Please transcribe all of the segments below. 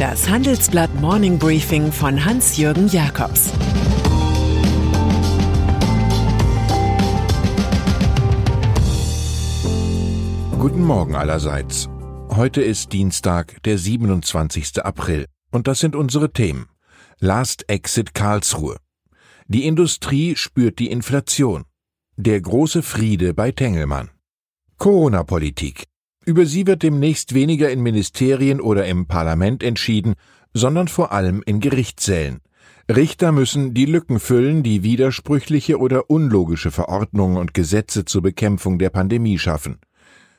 Das Handelsblatt Morning Briefing von Hans-Jürgen Jakobs Guten Morgen allerseits. Heute ist Dienstag, der 27. April. Und das sind unsere Themen. Last Exit Karlsruhe. Die Industrie spürt die Inflation. Der große Friede bei Tengelmann. Corona-Politik. Über sie wird demnächst weniger in Ministerien oder im Parlament entschieden, sondern vor allem in Gerichtssälen. Richter müssen die Lücken füllen, die widersprüchliche oder unlogische Verordnungen und Gesetze zur Bekämpfung der Pandemie schaffen.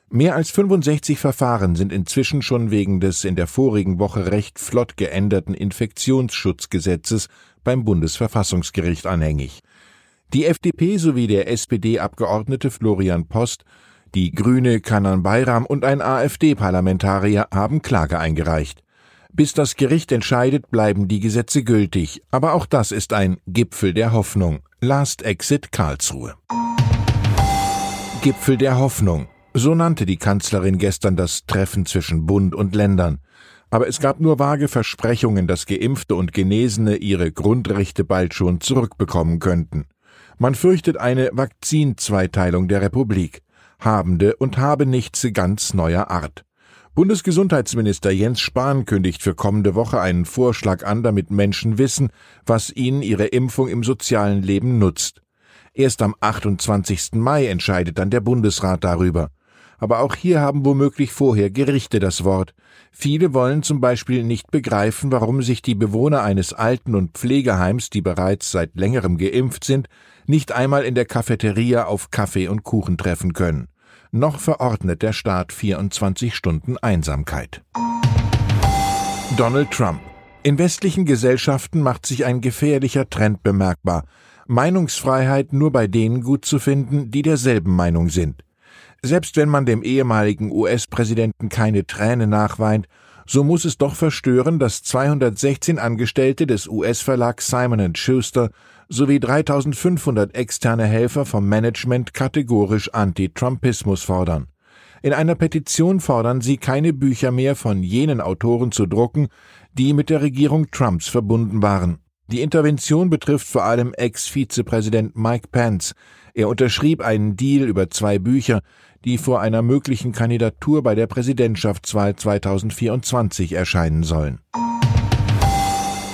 Mehr als 65 Verfahren sind inzwischen schon wegen des in der vorigen Woche recht flott geänderten Infektionsschutzgesetzes beim Bundesverfassungsgericht anhängig. Die FDP sowie der SPD-Abgeordnete Florian Post die Grüne Kanan Bayram und ein AfD-Parlamentarier haben Klage eingereicht. Bis das Gericht entscheidet, bleiben die Gesetze gültig, aber auch das ist ein Gipfel der Hoffnung. Last Exit Karlsruhe. Gipfel der Hoffnung. So nannte die Kanzlerin gestern das Treffen zwischen Bund und Ländern. Aber es gab nur vage Versprechungen, dass Geimpfte und Genesene ihre Grundrechte bald schon zurückbekommen könnten. Man fürchtet eine Vakzinzweiteilung der Republik. Habende und Habenichtse ganz neuer Art. Bundesgesundheitsminister Jens Spahn kündigt für kommende Woche einen Vorschlag an, damit Menschen wissen, was ihnen ihre Impfung im sozialen Leben nutzt. Erst am 28. Mai entscheidet dann der Bundesrat darüber. Aber auch hier haben womöglich vorher Gerichte das Wort. Viele wollen zum Beispiel nicht begreifen, warum sich die Bewohner eines Alten- und Pflegeheims, die bereits seit längerem geimpft sind, nicht einmal in der Cafeteria auf Kaffee und Kuchen treffen können noch verordnet der Staat 24 Stunden Einsamkeit. Donald Trump. In westlichen Gesellschaften macht sich ein gefährlicher Trend bemerkbar. Meinungsfreiheit nur bei denen gut zu finden, die derselben Meinung sind. Selbst wenn man dem ehemaligen US-Präsidenten keine Träne nachweint, so muss es doch verstören, dass 216 Angestellte des US-Verlags Simon Schuster sowie 3500 externe Helfer vom Management kategorisch Anti-Trumpismus fordern. In einer Petition fordern sie, keine Bücher mehr von jenen Autoren zu drucken, die mit der Regierung Trumps verbunden waren. Die Intervention betrifft vor allem Ex-Vizepräsident Mike Pence. Er unterschrieb einen Deal über zwei Bücher, die vor einer möglichen Kandidatur bei der Präsidentschaftswahl 2024 erscheinen sollen.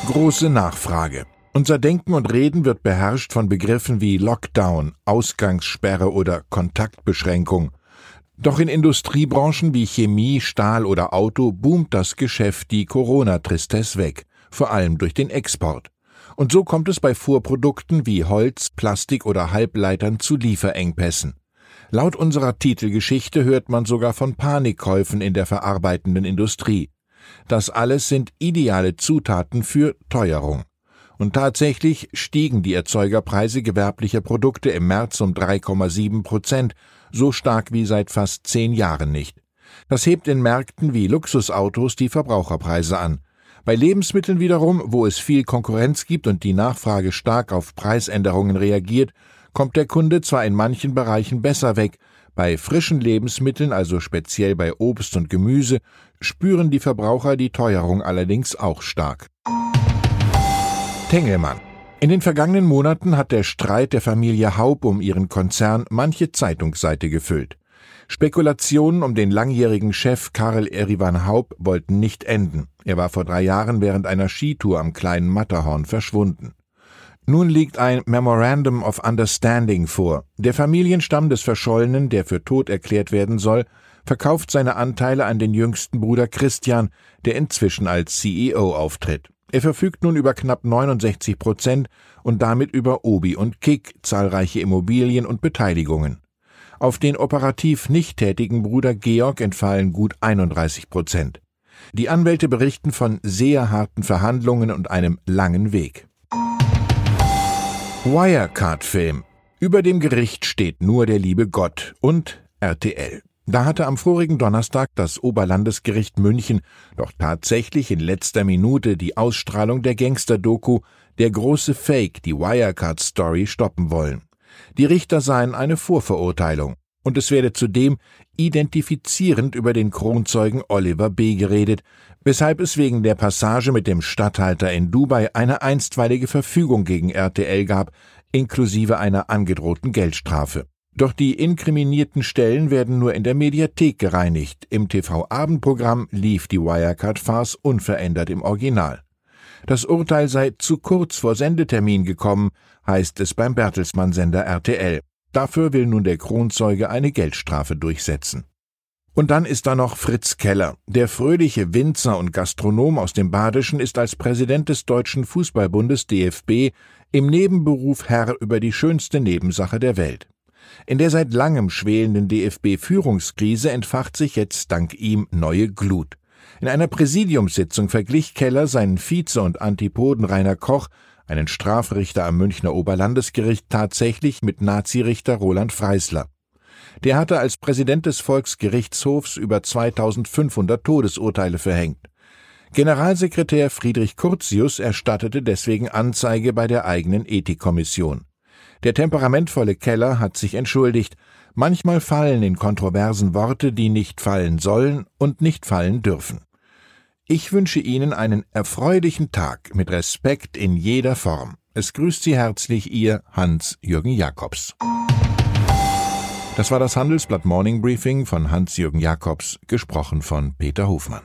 Große Nachfrage. Unser Denken und Reden wird beherrscht von Begriffen wie Lockdown, Ausgangssperre oder Kontaktbeschränkung. Doch in Industriebranchen wie Chemie, Stahl oder Auto boomt das Geschäft die Corona-Tristesse weg, vor allem durch den Export. Und so kommt es bei Vorprodukten wie Holz, Plastik oder Halbleitern zu Lieferengpässen. Laut unserer Titelgeschichte hört man sogar von Panikkäufen in der verarbeitenden Industrie. Das alles sind ideale Zutaten für Teuerung. Und tatsächlich stiegen die Erzeugerpreise gewerblicher Produkte im März um 3,7 Prozent, so stark wie seit fast zehn Jahren nicht. Das hebt in Märkten wie Luxusautos die Verbraucherpreise an. Bei Lebensmitteln wiederum, wo es viel Konkurrenz gibt und die Nachfrage stark auf Preisänderungen reagiert, kommt der Kunde zwar in manchen Bereichen besser weg, bei frischen Lebensmitteln, also speziell bei Obst und Gemüse, spüren die Verbraucher die Teuerung allerdings auch stark. Tengelmann in den vergangenen Monaten hat der Streit der Familie Haub um ihren Konzern manche Zeitungsseite gefüllt. Spekulationen um den langjährigen Chef Karel Erivan Haub wollten nicht enden. Er war vor drei Jahren während einer Skitour am kleinen Matterhorn verschwunden. Nun liegt ein Memorandum of Understanding vor. Der Familienstamm des Verschollenen, der für tot erklärt werden soll, verkauft seine Anteile an den jüngsten Bruder Christian, der inzwischen als CEO auftritt. Er verfügt nun über knapp 69 Prozent und damit über Obi und Kick, zahlreiche Immobilien und Beteiligungen. Auf den operativ nicht tätigen Bruder Georg entfallen gut 31 Prozent. Die Anwälte berichten von sehr harten Verhandlungen und einem langen Weg. Wirecard-Film. Über dem Gericht steht nur der liebe Gott und RTL. Da hatte am vorigen Donnerstag das Oberlandesgericht München doch tatsächlich in letzter Minute die Ausstrahlung der Gangster-Doku Der große Fake, die Wirecard-Story stoppen wollen. Die Richter seien eine Vorverurteilung. Und es werde zudem identifizierend über den Kronzeugen Oliver B. geredet, weshalb es wegen der Passage mit dem Statthalter in Dubai eine einstweilige Verfügung gegen RTL gab, inklusive einer angedrohten Geldstrafe. Doch die inkriminierten Stellen werden nur in der Mediathek gereinigt. Im TV-Abendprogramm lief die Wirecard-Farce unverändert im Original. Das Urteil sei zu kurz vor Sendetermin gekommen, heißt es beim Bertelsmann-Sender RTL. Dafür will nun der Kronzeuge eine Geldstrafe durchsetzen. Und dann ist da noch Fritz Keller. Der fröhliche Winzer und Gastronom aus dem Badischen ist als Präsident des Deutschen Fußballbundes DFB im Nebenberuf Herr über die schönste Nebensache der Welt. In der seit langem schwelenden DFB-Führungskrise entfacht sich jetzt dank ihm neue Glut. In einer Präsidiumssitzung verglich Keller seinen Vize und Antipoden Rainer Koch, einen Strafrichter am Münchner Oberlandesgericht, tatsächlich mit Nazirichter Roland Freisler. Der hatte als Präsident des Volksgerichtshofs über 2500 Todesurteile verhängt. Generalsekretär Friedrich Curtius erstattete deswegen Anzeige bei der eigenen Ethikkommission. Der temperamentvolle Keller hat sich entschuldigt. Manchmal fallen in Kontroversen Worte, die nicht fallen sollen und nicht fallen dürfen. Ich wünsche Ihnen einen erfreulichen Tag mit Respekt in jeder Form. Es grüßt Sie herzlich Ihr Hans-Jürgen Jakobs. Das war das Handelsblatt Morning Briefing von Hans-Jürgen Jakobs, gesprochen von Peter Hofmann.